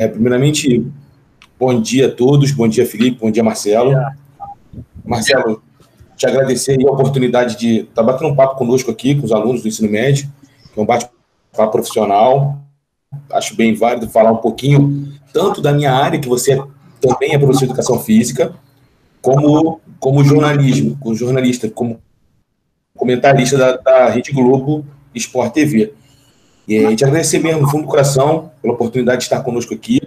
é, primeiramente, bom dia a todos, bom dia, Felipe, bom dia, Marcelo. Marcelo, te agradecer a oportunidade de estar tá batendo um papo conosco aqui, com os alunos do ensino médio, que é um bate-papo profissional. Acho bem válido falar um pouquinho, tanto da minha área, que você também é professor de educação física, como, como jornalismo, como jornalista, como comentarista da, da Rede Globo Sport TV. E gente agradecer mesmo, no fundo do coração, pela oportunidade de estar conosco aqui.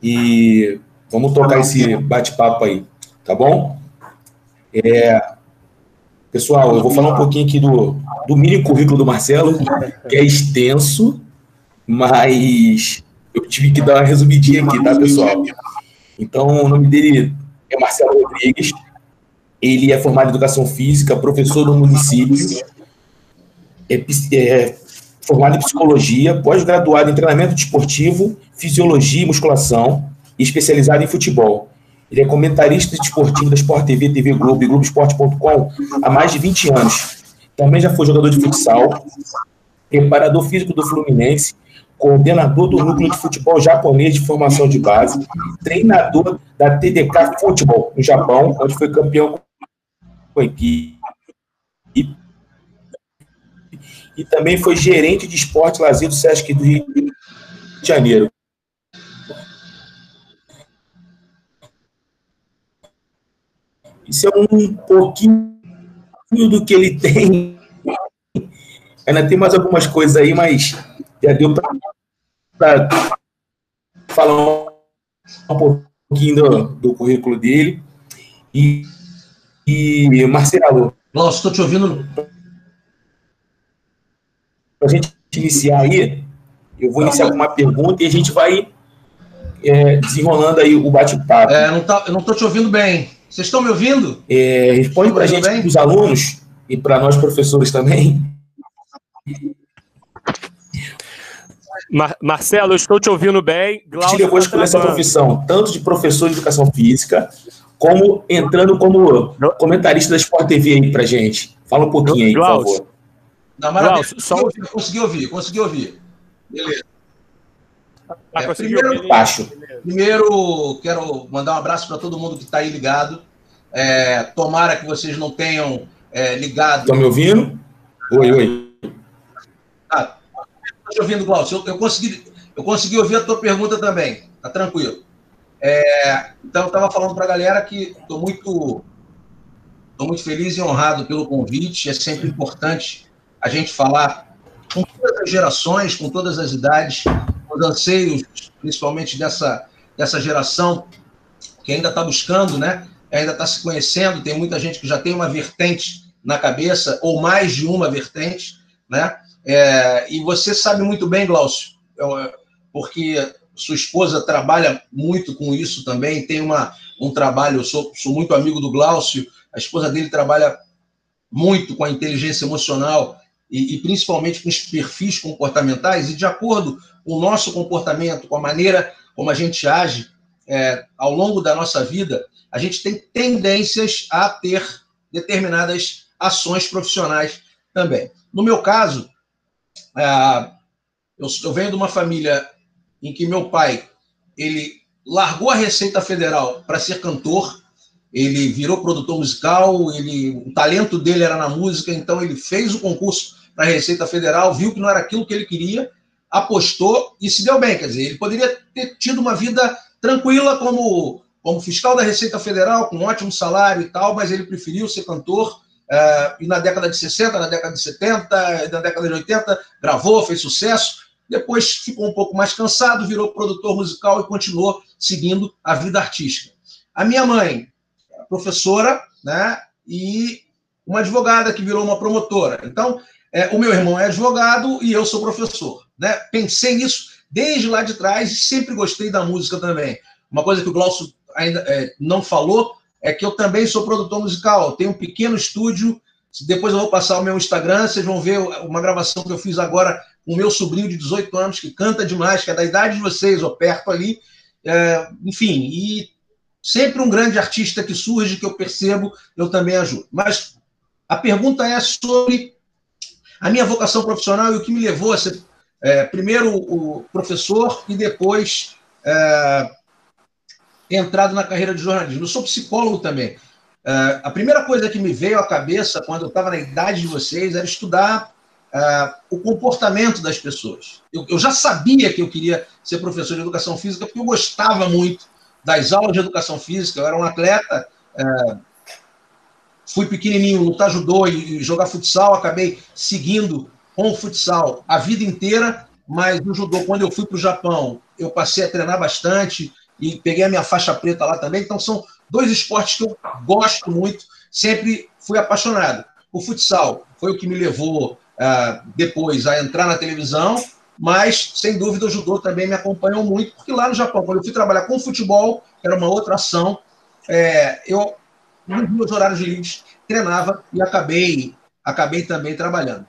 E vamos tocar esse bate-papo aí, tá bom? É, pessoal, eu vou falar um pouquinho aqui do, do mini currículo do Marcelo, que é extenso, mas eu tive que dar uma resumidinha aqui, tá, pessoal? Então, o nome dele é Marcelo Rodrigues, ele é formado em Educação Física, professor do município, é, é formado em Psicologia, pós-graduado em Treinamento Desportivo, Fisiologia e Musculação, e especializado em Futebol. Ele é comentarista desportivo da Sport TV, TV Globo e Globoesporte.com há mais de 20 anos. Também já foi jogador de futsal, preparador físico do Fluminense, coordenador do núcleo de futebol japonês de formação de base, treinador da TDK Futebol no Japão, onde foi campeão com a equipe. E também foi gerente de esporte e lazer do Sesc do Rio de Janeiro. Isso é um pouquinho do que ele tem. Ainda tem mais algumas coisas aí, mas já deu para falar um pouquinho do, do currículo dele. E, e Marcelo. Nossa, estou te ouvindo. Para a gente iniciar aí, eu vou iniciar com uma pergunta e a gente vai é, desenrolando aí o bate-papo. É, não tá, eu não estou te ouvindo bem. Vocês estão me ouvindo? É, responde para a gente, para os alunos e para nós professores também. Mar Marcelo, eu estou te ouvindo bem. Glaucio te levou a escolher essa profissão, tanto de professor de educação física, como entrando como comentarista da Sport TV aí para gente. Fala um pouquinho aí, Glaucio. por favor. Não, maravilha. Glaucio, só... Consegui ouvir, consegui ouvir. Beleza. Ah, é, primeiro, baixo. primeiro, quero mandar um abraço para todo mundo que está aí ligado. É, tomara que vocês não tenham é, ligado. Estão me ouvindo? Oi, oi. Ah, estou te ouvindo, Glaucio. Eu, eu, consegui, eu consegui ouvir a tua pergunta também. Tá tranquilo. É, então, eu estava falando para a galera que estou muito, tô muito feliz e honrado pelo convite. É sempre importante a gente falar com todas as gerações, com todas as idades, os anseios, principalmente dessa, dessa geração que ainda está buscando, né? ainda está se conhecendo, tem muita gente que já tem uma vertente na cabeça, ou mais de uma vertente, né? É, e você sabe muito bem, Glaucio, porque sua esposa trabalha muito com isso também, tem uma, um trabalho, eu sou, sou muito amigo do Glaucio, a esposa dele trabalha muito com a inteligência emocional e, e, principalmente com os perfis comportamentais, e de acordo com o nosso comportamento, com a maneira como a gente age é, ao longo da nossa vida, a gente tem tendências a ter determinadas ações profissionais também. No meu caso, é, eu, venho de uma família em que meu pai ele largou a Receita Federal para ser cantor, ele virou produtor musical, ele, o talento dele era na música, então ele fez o concurso para a Receita Federal, viu que não era aquilo que ele queria, apostou e se deu bem. Quer dizer, ele poderia ter tido uma vida tranquila como, como fiscal da Receita Federal, com um ótimo salário e tal, mas ele preferiu ser cantor. Uh, e na década de 60, na década de 70, na década de 80, gravou, fez sucesso. Depois ficou um pouco mais cansado, virou produtor musical e continuou seguindo a vida artística. A minha mãe, professora, né? E uma advogada que virou uma promotora. Então, é, o meu irmão é advogado e eu sou professor. Né? Pensei nisso desde lá de trás e sempre gostei da música também. Uma coisa que o Glaucio ainda é, não falou é que eu também sou produtor musical. Tenho um pequeno estúdio. Depois eu vou passar o meu Instagram, vocês vão ver uma gravação que eu fiz agora com o meu sobrinho de 18 anos, que canta demais, que é da idade de vocês, ou perto ali. É, enfim, e sempre um grande artista que surge, que eu percebo, eu também ajudo. Mas a pergunta é sobre a minha vocação profissional e o que me levou a ser é, primeiro o professor e depois é, entrado na carreira de jornalismo. Eu sou psicólogo também. É, a primeira coisa que me veio à cabeça quando eu estava na idade de vocês era estudar é, o comportamento das pessoas. Eu, eu, já sabia que eu queria ser professor de educação física porque eu gostava muito das aulas de educação física. Eu era um atleta, é, fui pequenininho, lutar judô e, jogar futsal, acabei seguindo com o futsal a vida inteira, mas no judô, quando eu fui para o Japão, eu passei a treinar bastante, e peguei a minha faixa preta lá também. Então, são dois esportes que eu gosto muito, sempre fui apaixonado. O futsal foi o que me levou uh, depois a entrar na televisão, mas, sem dúvida, o judô também me acompanhou muito, porque lá no Japão, quando eu fui trabalhar com futebol, que era uma outra ação, é, eu, nos meus horários livres, treinava e acabei, acabei também trabalhando.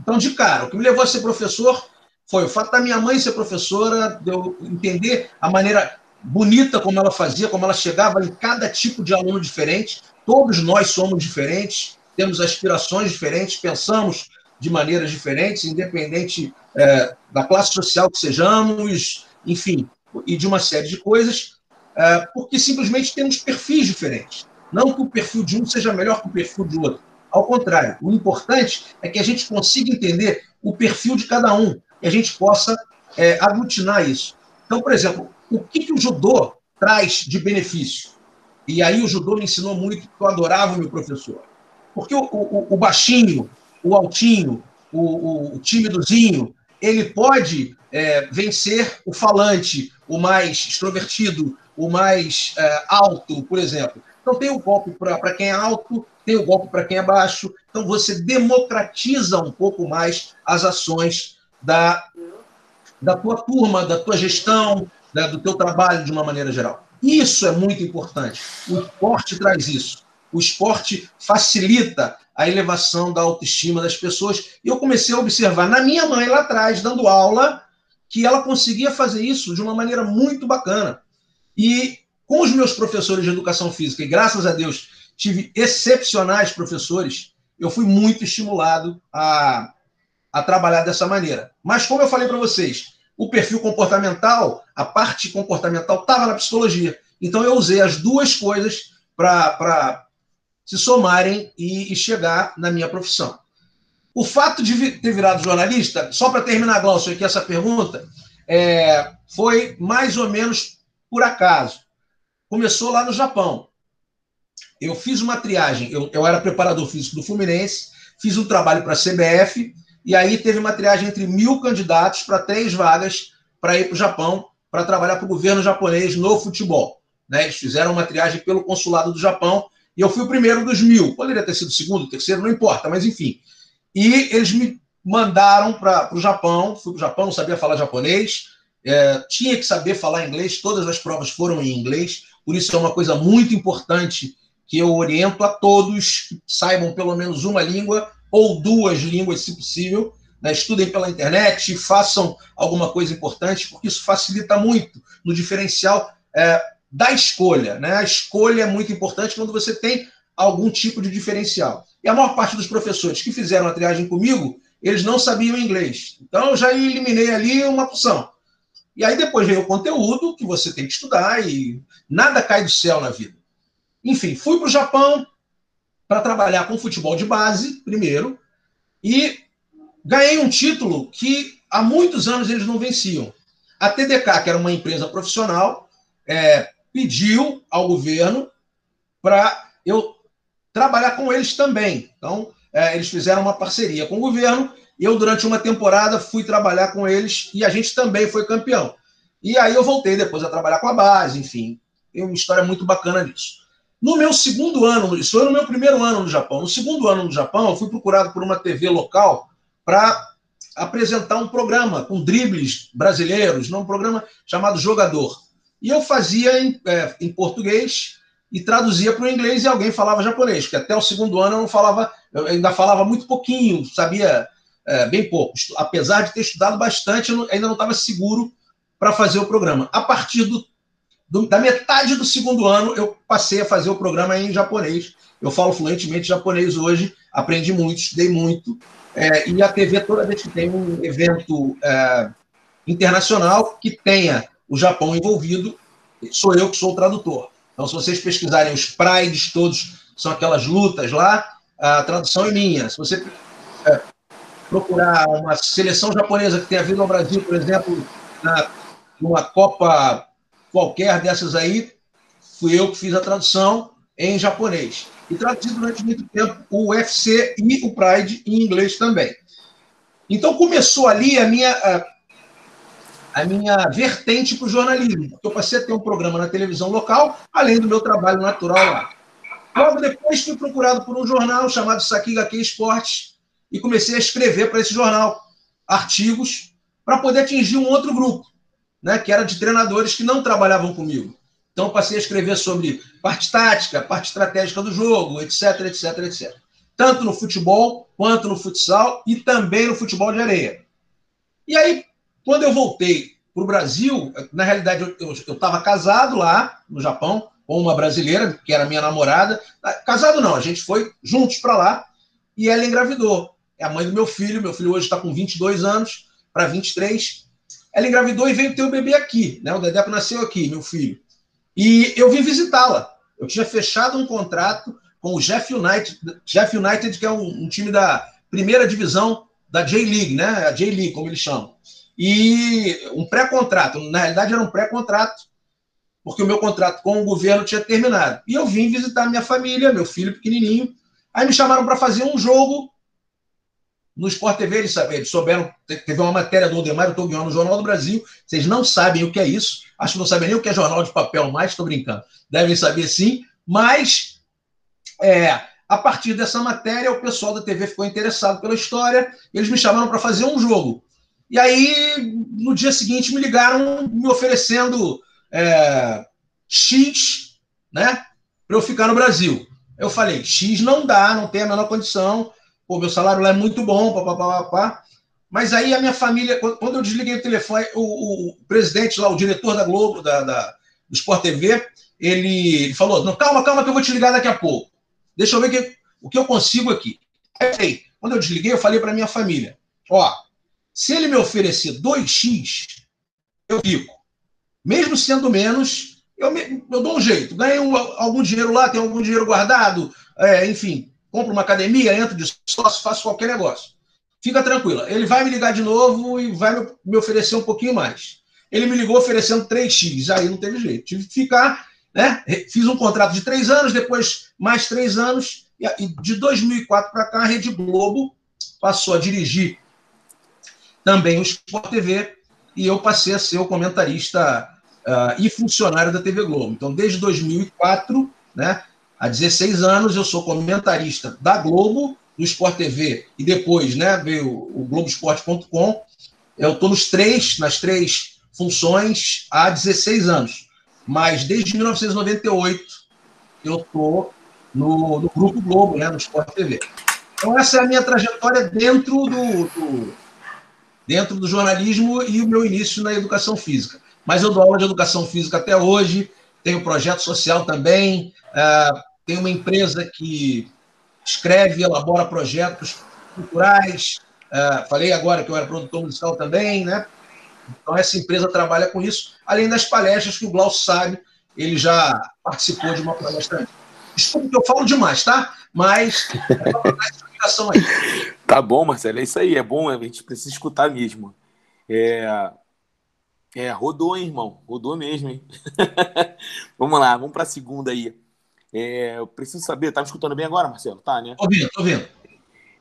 Então, de cara, o que me levou a ser professor foi o fato da minha mãe ser professora, de eu entender a maneira bonita como ela fazia, como ela chegava em cada tipo de aluno diferente. Todos nós somos diferentes, temos aspirações diferentes, pensamos de maneiras diferentes, independente é, da classe social que sejamos, enfim, e de uma série de coisas, é, porque simplesmente temos perfis diferentes. Não que o perfil de um seja melhor que o perfil do outro. Ao contrário, o importante é que a gente consiga entender o perfil de cada um e a gente possa é, aglutinar isso. Então, por exemplo, o que, que o judô traz de benefício? E aí o judô me ensinou muito, porque eu adorava o meu professor. Porque o, o, o baixinho, o altinho, o, o tímidozinho, ele pode é, vencer o falante, o mais extrovertido, o mais é, alto, por exemplo. Então tem o golpe para quem é alto, tem o golpe para quem é baixo. Então você democratiza um pouco mais as ações da, da tua turma, da tua gestão, do teu trabalho de uma maneira geral. Isso é muito importante. O esporte traz isso. O esporte facilita a elevação da autoestima das pessoas. E eu comecei a observar na minha mãe lá atrás, dando aula, que ela conseguia fazer isso de uma maneira muito bacana. E com os meus professores de educação física, e graças a Deus tive excepcionais professores, eu fui muito estimulado a, a trabalhar dessa maneira. Mas, como eu falei para vocês, o perfil comportamental, a parte comportamental estava na psicologia. Então eu usei as duas coisas para se somarem e, e, chegar na minha profissão. O fato de ter virado jornalista, só para terminar, Glaucio, aqui essa pergunta, é, foi mais ou menos por acaso. Começou lá no Japão. Eu fiz uma triagem, eu, eu era preparador físico do Fluminense, fiz um trabalho para a CBF e aí teve uma triagem entre mil candidatos para três vagas para ir para o Japão, para trabalhar para o governo japonês no futebol. Né? Eles fizeram uma triagem pelo consulado do Japão e eu fui o primeiro dos mil. Poderia ter sido o segundo, terceiro, não importa, mas enfim. E eles me mandaram para o Japão, fui para o Japão, não sabia falar japonês, é, tinha que saber falar inglês, todas as provas foram em inglês, por isso é uma coisa muito importante que eu oriento a todos que saibam pelo menos uma língua ou duas línguas, se possível. Né? Estudem pela internet, façam alguma coisa importante, porque isso facilita muito no diferencial é, da escolha. Né? A escolha é muito importante quando você tem algum tipo de diferencial. E a maior parte dos professores que fizeram a triagem comigo, eles não sabiam inglês. Então, eu já eliminei ali uma opção. E aí depois veio o conteúdo que você tem que estudar e nada cai do céu na vida. Enfim, fui para o Japão, para trabalhar com futebol de base, primeiro, e ganhei um título que há muitos anos eles não venciam. A TDK, que era uma empresa profissional, é, pediu ao governo para eu trabalhar com eles também. Então, é, eles fizeram uma parceria com o governo. Eu, durante uma temporada, fui trabalhar com eles e a gente também foi campeão. E aí eu voltei depois a trabalhar com a base, enfim. Tem uma história muito bacana disso. No meu segundo ano, isso foi no meu primeiro ano no Japão. No segundo ano no Japão, eu fui procurado por uma TV local para apresentar um programa com dribles brasileiros, um programa chamado Jogador. E eu fazia em, é, em português e traduzia para o inglês e alguém falava japonês, que até o segundo ano eu não falava, eu ainda falava muito pouquinho, sabia é, bem pouco. Apesar de ter estudado bastante, eu ainda não estava seguro para fazer o programa. A partir do do, da metade do segundo ano, eu passei a fazer o programa em japonês. Eu falo fluentemente japonês hoje, aprendi muito, estudei muito. É, e a TV, toda vez que tem um evento é, internacional que tenha o Japão envolvido, sou eu que sou o tradutor. Então, se vocês pesquisarem os prides todos, são aquelas lutas lá, a tradução é minha. Se você é, procurar uma seleção japonesa que tenha vindo ao Brasil, por exemplo, na, numa Copa qualquer dessas aí, fui eu que fiz a tradução em japonês. E traduzi durante muito tempo o UFC e o Pride em inglês também. Então começou ali a minha, a, minha vertente para o jornalismo, porque eu passei a ter um programa na televisão local, além do meu trabalho natural lá. Logo depois fui procurado por um jornal chamado Sakigake Esportes e comecei a escrever para esse jornal artigos para poder atingir um outro grupo, né, que era de treinadores que não trabalhavam comigo. Então passei a escrever sobre parte tática, parte estratégica do jogo, etc, etc, etc. Tanto no futebol quanto no futsal e também no futebol de areia. E aí, quando eu voltei para o Brasil, na realidade eu estava casado lá no Japão com uma brasileira que era minha namorada. Casado não, a gente foi juntos para lá e ela engravidou. É a mãe do meu filho. Meu filho hoje está com 22 anos para 23. Ela engravidou e veio ter o bebê aqui, né? O Dedeco nasceu aqui, meu filho. E eu vim visitá-la. Eu tinha fechado um contrato com o Jeff United, Jeff United que é um, um time da primeira divisão da J-League, né? A J-League, como eles chamam. E um pré-contrato. Na realidade, era um pré-contrato, porque o meu contrato com o governo tinha terminado. E eu vim visitar minha família, meu filho pequenininho. Aí me chamaram para fazer um jogo no Sport TV, eles, eles souberam, teve uma matéria do Odemar Toguion no Jornal do Brasil, vocês não sabem o que é isso, acho que não sabem nem o que é jornal de papel mais, estou brincando, devem saber sim, mas é, a partir dessa matéria o pessoal da TV ficou interessado pela história, eles me chamaram para fazer um jogo. E aí, no dia seguinte, me ligaram me oferecendo é, X, né, para eu ficar no Brasil. Eu falei, X não dá, não tem a menor condição, pô, meu salário lá é muito bom, papapá, papá. Mas aí a minha família, quando eu desliguei o telefone, o, o presidente lá, o diretor da Globo, da, da, do Sport TV, ele falou: não, calma, calma, que eu vou te ligar daqui a pouco. Deixa eu ver que, o que eu consigo aqui. Aí, quando eu desliguei, eu falei para minha família: ó, se ele me oferecer 2x, eu fico. Mesmo sendo menos, eu, me, eu dou um jeito. Ganho algum dinheiro lá, tenho algum dinheiro guardado, é, enfim, compro uma academia, entro de sócio, faço qualquer negócio. Fica tranquila. Ele vai me ligar de novo e vai me oferecer um pouquinho mais. Ele me ligou oferecendo 3x, aí não teve jeito. Tive que ficar, né? Fiz um contrato de três anos, depois mais três anos, e de 2004 para cá, a Rede Globo passou a dirigir também o Sport TV, e eu passei a ser o comentarista uh, e funcionário da TV Globo. Então, desde 2004, né, Há 16 anos eu sou comentarista da Globo, do Sport TV, e depois né, veio o Globoesporte.com. Eu estou nos três, nas três funções há 16 anos. Mas desde 1998 eu estou no, no, Grupo Globo, né, no Sport TV. Então, essa é a minha trajetória dentro do, do, dentro do jornalismo e o meu início na educação física. Mas eu dou aula de educação física até hoje, tenho projeto social também, uh, tem uma empresa que escreve e elabora projetos culturais. Uh, falei agora que eu era produtor musical também, né? Então, essa empresa trabalha com isso, além das palestras que o Glaucio sabe, ele já participou de uma palestra. Desculpa que eu falo demais, tá? Mas é. Tá bom, Marcelo, é isso aí, é bom, a gente precisa escutar mesmo. É, é rodou, hein, irmão? Rodou mesmo, hein? vamos lá, vamos para a segunda aí. É, eu preciso saber, tá me escutando bem agora, Marcelo? Tá, né? Tô ouvindo, tô ouvindo.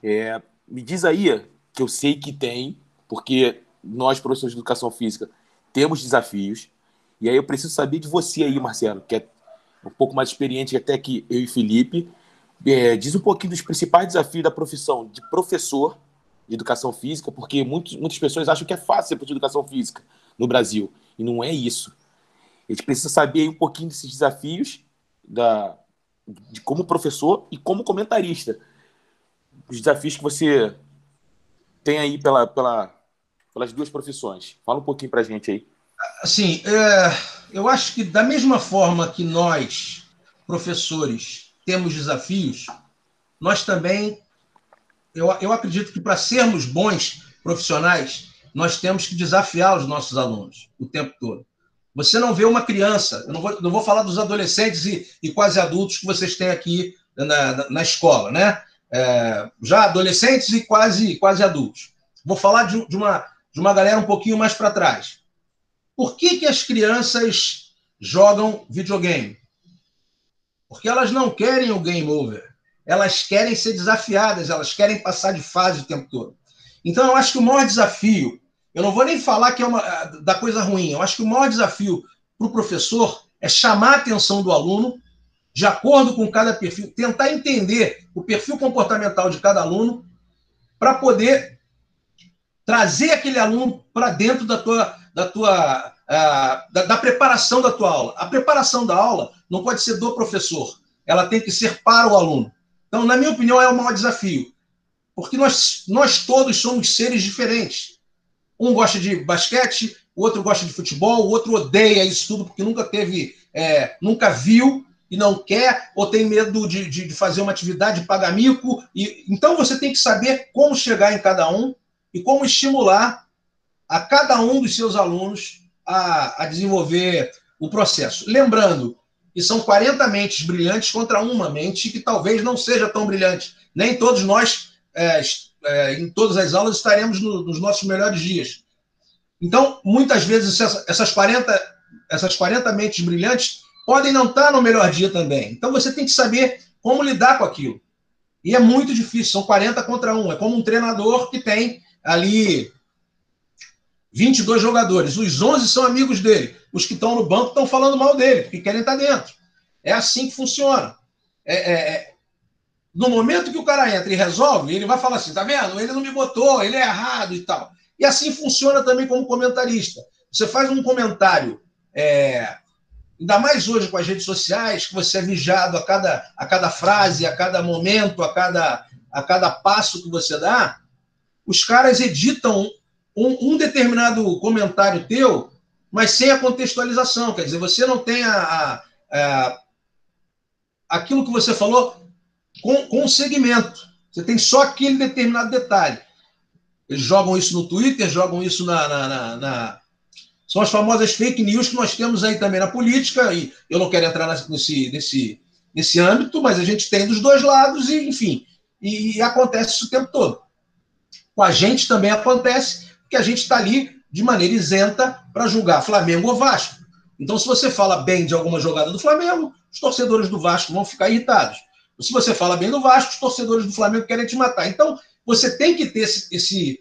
É, me diz aí, que eu sei que tem, porque nós, professores de educação física, temos desafios. E aí eu preciso saber de você aí, Marcelo, que é um pouco mais experiente até que eu e Felipe. É, diz um pouquinho dos principais desafios da profissão de professor de educação física, porque muitos, muitas pessoas acham que é fácil ser professor de educação física no Brasil. E não é isso. A gente precisa saber um pouquinho desses desafios da, de como professor e como comentarista. Os desafios que você tem aí pela, pela, pelas duas profissões. Fala um pouquinho para a gente aí. Assim, é, eu acho que da mesma forma que nós, professores, temos desafios, nós também, eu, eu acredito que para sermos bons profissionais, nós temos que desafiar os nossos alunos o tempo todo. Você não vê uma criança, eu não vou, não vou falar dos adolescentes e, e quase adultos que vocês têm aqui na, na, escola, né? É, já adolescentes e quase, quase adultos. Vou falar de, de, uma, de uma galera um pouquinho mais para trás. Por que, que as crianças jogam videogame? Porque elas não querem o game over. Elas querem ser desafiadas, elas querem passar de fase o tempo todo. Então, eu acho que o maior desafio eu não vou nem falar que é uma da coisa ruim. Eu acho que o maior desafio para o professor é chamar a atenção do aluno de acordo com cada perfil, tentar entender o perfil comportamental de cada aluno para poder trazer aquele aluno para dentro da tua, da tua uh, da, da, preparação da tua aula. A preparação da aula não pode ser do professor, ela tem que ser para o aluno. Então, na minha opinião, é o maior desafio, porque nós, nós todos somos seres diferentes. Um gosta de basquete, o outro gosta de futebol, o outro odeia isso tudo porque nunca teve, é, nunca viu e não quer, ou tem medo de, de, de fazer uma atividade, de pagar mico. E, então você tem que saber como chegar em cada um e como estimular a cada um dos seus alunos a, a desenvolver o processo. Lembrando que são 40 mentes brilhantes contra uma mente que talvez não seja tão brilhante. Nem todos nós é, é, em todas as aulas estaremos no, nos nossos melhores dias. Então, muitas vezes, essas 40, essas 40 mentes brilhantes podem não estar no melhor dia também. Então, você tem que saber como lidar com aquilo. E é muito difícil, são 40 contra 1. É como um treinador que tem ali 22 jogadores. Os 11 são amigos dele. Os que estão no banco estão falando mal dele, porque querem estar dentro. É assim que funciona. É, é, é no momento que o cara entra e resolve, ele vai falar assim: tá vendo? Ele não me botou, ele é errado e tal. E assim funciona também como comentarista. Você faz um comentário, é, ainda mais hoje com as redes sociais, que você é vigiado a cada, a cada frase, a cada momento, a cada, a cada passo que você dá. Os caras editam um, um determinado comentário teu, mas sem a contextualização. Quer dizer, você não tem a, a, a aquilo que você falou com, com segmento. Você tem só aquele determinado detalhe. Eles jogam isso no Twitter, jogam isso na, na, na, na, São as famosas fake news que nós temos aí também na política, e eu não quero entrar nesse, nesse, nesse âmbito, mas a gente tem dos dois lados, e enfim, e, e acontece isso o tempo todo. Com a gente também acontece, porque a gente está ali de maneira isenta para julgar Flamengo ou Vasco. Então, se você fala bem de alguma jogada do Flamengo, os torcedores do Vasco vão ficar irritados. Se você fala bem do Vasco, os torcedores do Flamengo querem te matar. Então, você tem que ter esse, esse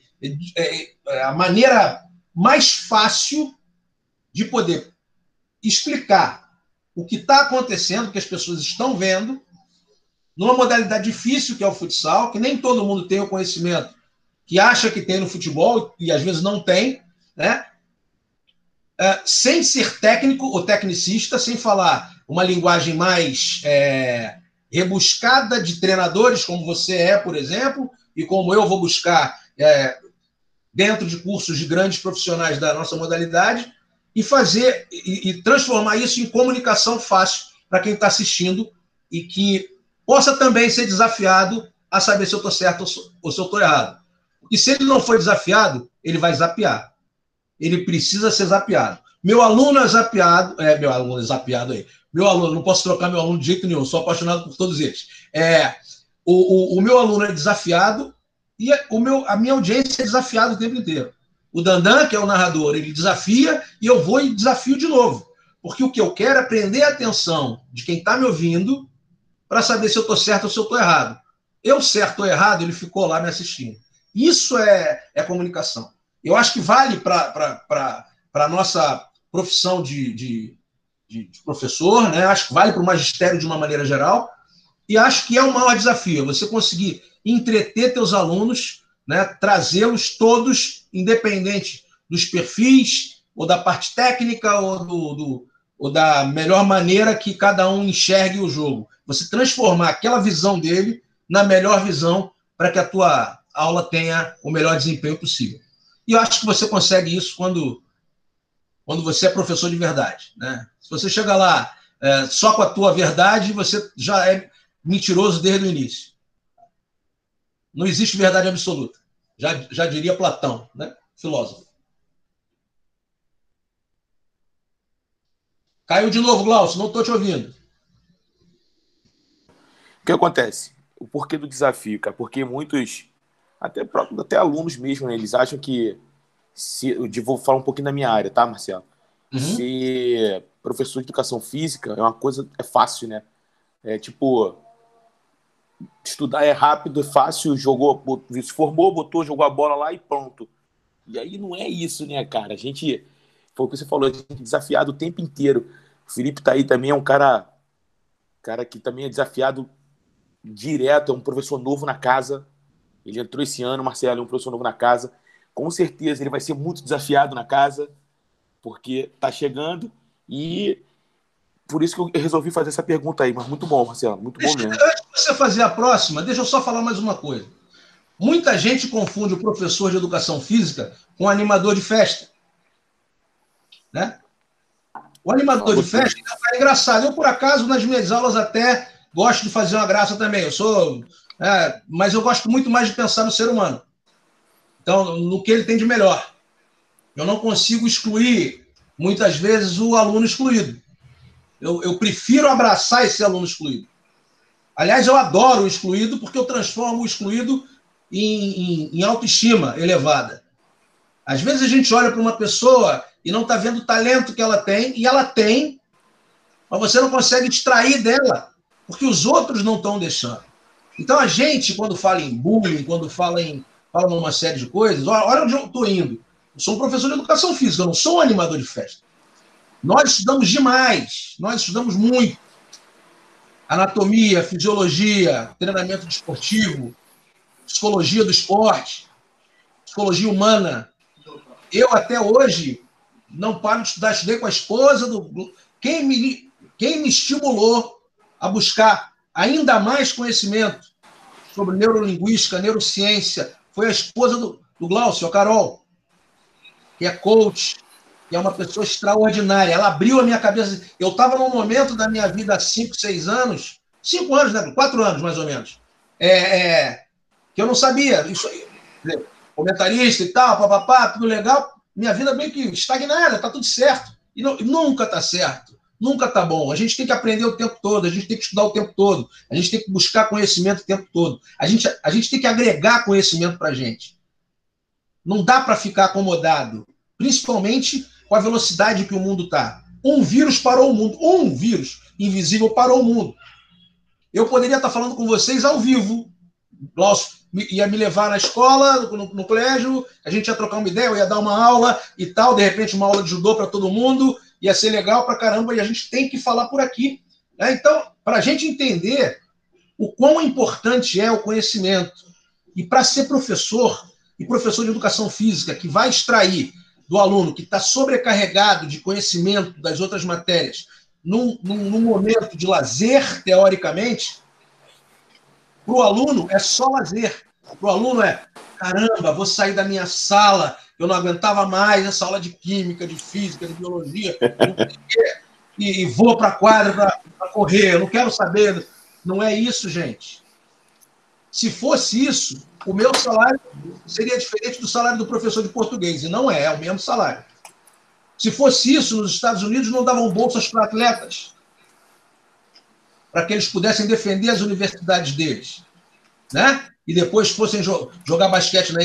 é, é, a maneira mais fácil de poder explicar o que está acontecendo, que as pessoas estão vendo, numa modalidade difícil que é o futsal, que nem todo mundo tem o conhecimento que acha que tem no futebol e às vezes não tem, né? É, sem ser técnico ou tecnicista, sem falar uma linguagem mais é, rebuscada de treinadores, como você é, por exemplo, e como eu vou buscar é, dentro de cursos de grandes profissionais da nossa modalidade, e fazer e, e transformar isso em comunicação fácil para quem está assistindo e que possa também ser desafiado a saber se eu estou certo ou se eu estou errado. E se ele não foi desafiado, ele vai zapear. Ele precisa ser zapeado. Meu aluno é zapeado, é, meu aluno é zapeado aí. Meu aluno, não posso trocar meu aluno de jeito nenhum, sou apaixonado por todos eles. É, o, o, o meu aluno é desafiado e o meu, a minha audiência é desafiada o tempo inteiro. O Dandan, que é o narrador, ele desafia e eu vou e desafio de novo. Porque o que eu quero é prender a atenção de quem está me ouvindo para saber se eu estou certo ou se eu estou errado. Eu certo ou errado, ele ficou lá me assistindo. Isso é, é comunicação. Eu acho que vale para a nossa profissão de, de, de, de professor, né? acho que vale para o magistério de uma maneira geral, e acho que é o maior desafio, é você conseguir entreter teus alunos, né? trazê-los todos, independente dos perfis, ou da parte técnica, ou, do, do, ou da melhor maneira que cada um enxergue o jogo. Você transformar aquela visão dele na melhor visão para que a tua aula tenha o melhor desempenho possível. E eu acho que você consegue isso quando quando você é professor de verdade. Né? Se você chega lá é, só com a tua verdade, você já é mentiroso desde o início. Não existe verdade absoluta. Já, já diria Platão, né? filósofo. Caiu de novo, Glaucio, não estou te ouvindo. O que acontece? O porquê do desafio, cara? Porque muitos, até, até alunos mesmo, né, eles acham que. Se, eu vou falar um pouquinho da minha área, tá, Marcelo? Uhum. Ser professor de educação física é uma coisa. É fácil, né? É tipo. Estudar é rápido, é fácil, jogou, se formou, botou, jogou a bola lá e pronto. E aí não é isso, né, cara? A gente. Foi o que você falou, a gente é desafiado o tempo inteiro. O Felipe tá aí também, é um cara. Cara que também é desafiado direto, é um professor novo na casa. Ele entrou esse ano, Marcelo, é um professor novo na casa. Com certeza ele vai ser muito desafiado na casa, porque tá chegando e por isso que eu resolvi fazer essa pergunta aí. Mas muito bom, Marcelo, muito bom mesmo. Antes de você fazer a próxima, deixa eu só falar mais uma coisa. Muita gente confunde o professor de educação física com animador de festa. Né? O animador de festa é engraçado. Eu, por acaso, nas minhas aulas até gosto de fazer uma graça também. Eu sou. É, mas eu gosto muito mais de pensar no ser humano. Então, no que ele tem de melhor. Eu não consigo excluir, muitas vezes, o aluno excluído. Eu, eu prefiro abraçar esse aluno excluído. Aliás, eu adoro o excluído porque eu transformo o excluído em, em, em autoestima elevada. Às vezes a gente olha para uma pessoa e não está vendo o talento que ela tem, e ela tem, mas você não consegue extrair dela, porque os outros não estão deixando. Então a gente, quando fala em bullying, quando fala em fala numa série de coisas, olha onde eu estou indo. Eu sou um professor de educação física, eu não sou um animador de festa. Nós estudamos demais, nós estudamos muito. Anatomia, fisiologia, treinamento desportivo, psicologia do esporte, psicologia humana. Eu até hoje não paro de estudar, estudei com a esposa do. Quem me, quem me estimulou a buscar ainda mais conhecimento sobre neurolinguística, neurociência, foi a esposa do, do Glaucio, a Carol, que é coach, que é uma pessoa extraordinária. Ela abriu a minha cabeça. Eu estava num momento da minha vida há 5, 6 anos, 5 anos, né? 4 anos mais ou menos, é, é, que eu não sabia. Isso, comentarista e tal, papapá, tudo legal minha vida meio que estagnada, tá tudo certo. E, não, nunca tá certo. Nunca tá bom. A gente tem que aprender o tempo todo, a gente tem que estudar o tempo todo, a gente tem que buscar conhecimento o tempo todo. A gente, a gente tem que agregar conhecimento para a gente. Não dá para ficar acomodado, principalmente com a velocidade que o mundo está. Um vírus parou o mundo, um vírus invisível parou o mundo. Eu poderia estar falando com vocês ao vivo, nosso ia me levar na escola, no, no, colégio, a gente ia trocar uma ideia, eu ia dar uma aula e tal, de repente uma aula de judô para todo mundo, ia ser legal para caramba, e a gente tem que falar por aqui. Né? Então, para a gente entender o quão importante é o conhecimento, e para ser professor, e professor de educação física, que vai extrair do aluno que está sobrecarregado de conhecimento das outras matérias, num, num, num momento de lazer, teoricamente, para o aluno é só lazer. Para o aluno é, caramba, vou sair da minha sala, eu não aguentava mais essa aula de química, de física, de biologia, e, e vou para a quadra para correr, eu não quero saber. Não é isso, gente. Se fosse isso, o meu salário seria diferente do salário do professor de português, e não é, é o mesmo salário. Se fosse isso, nos Estados Unidos não davam bolsas para atletas para que eles pudessem defender as universidades deles, né? E depois fossem jo jogar basquete na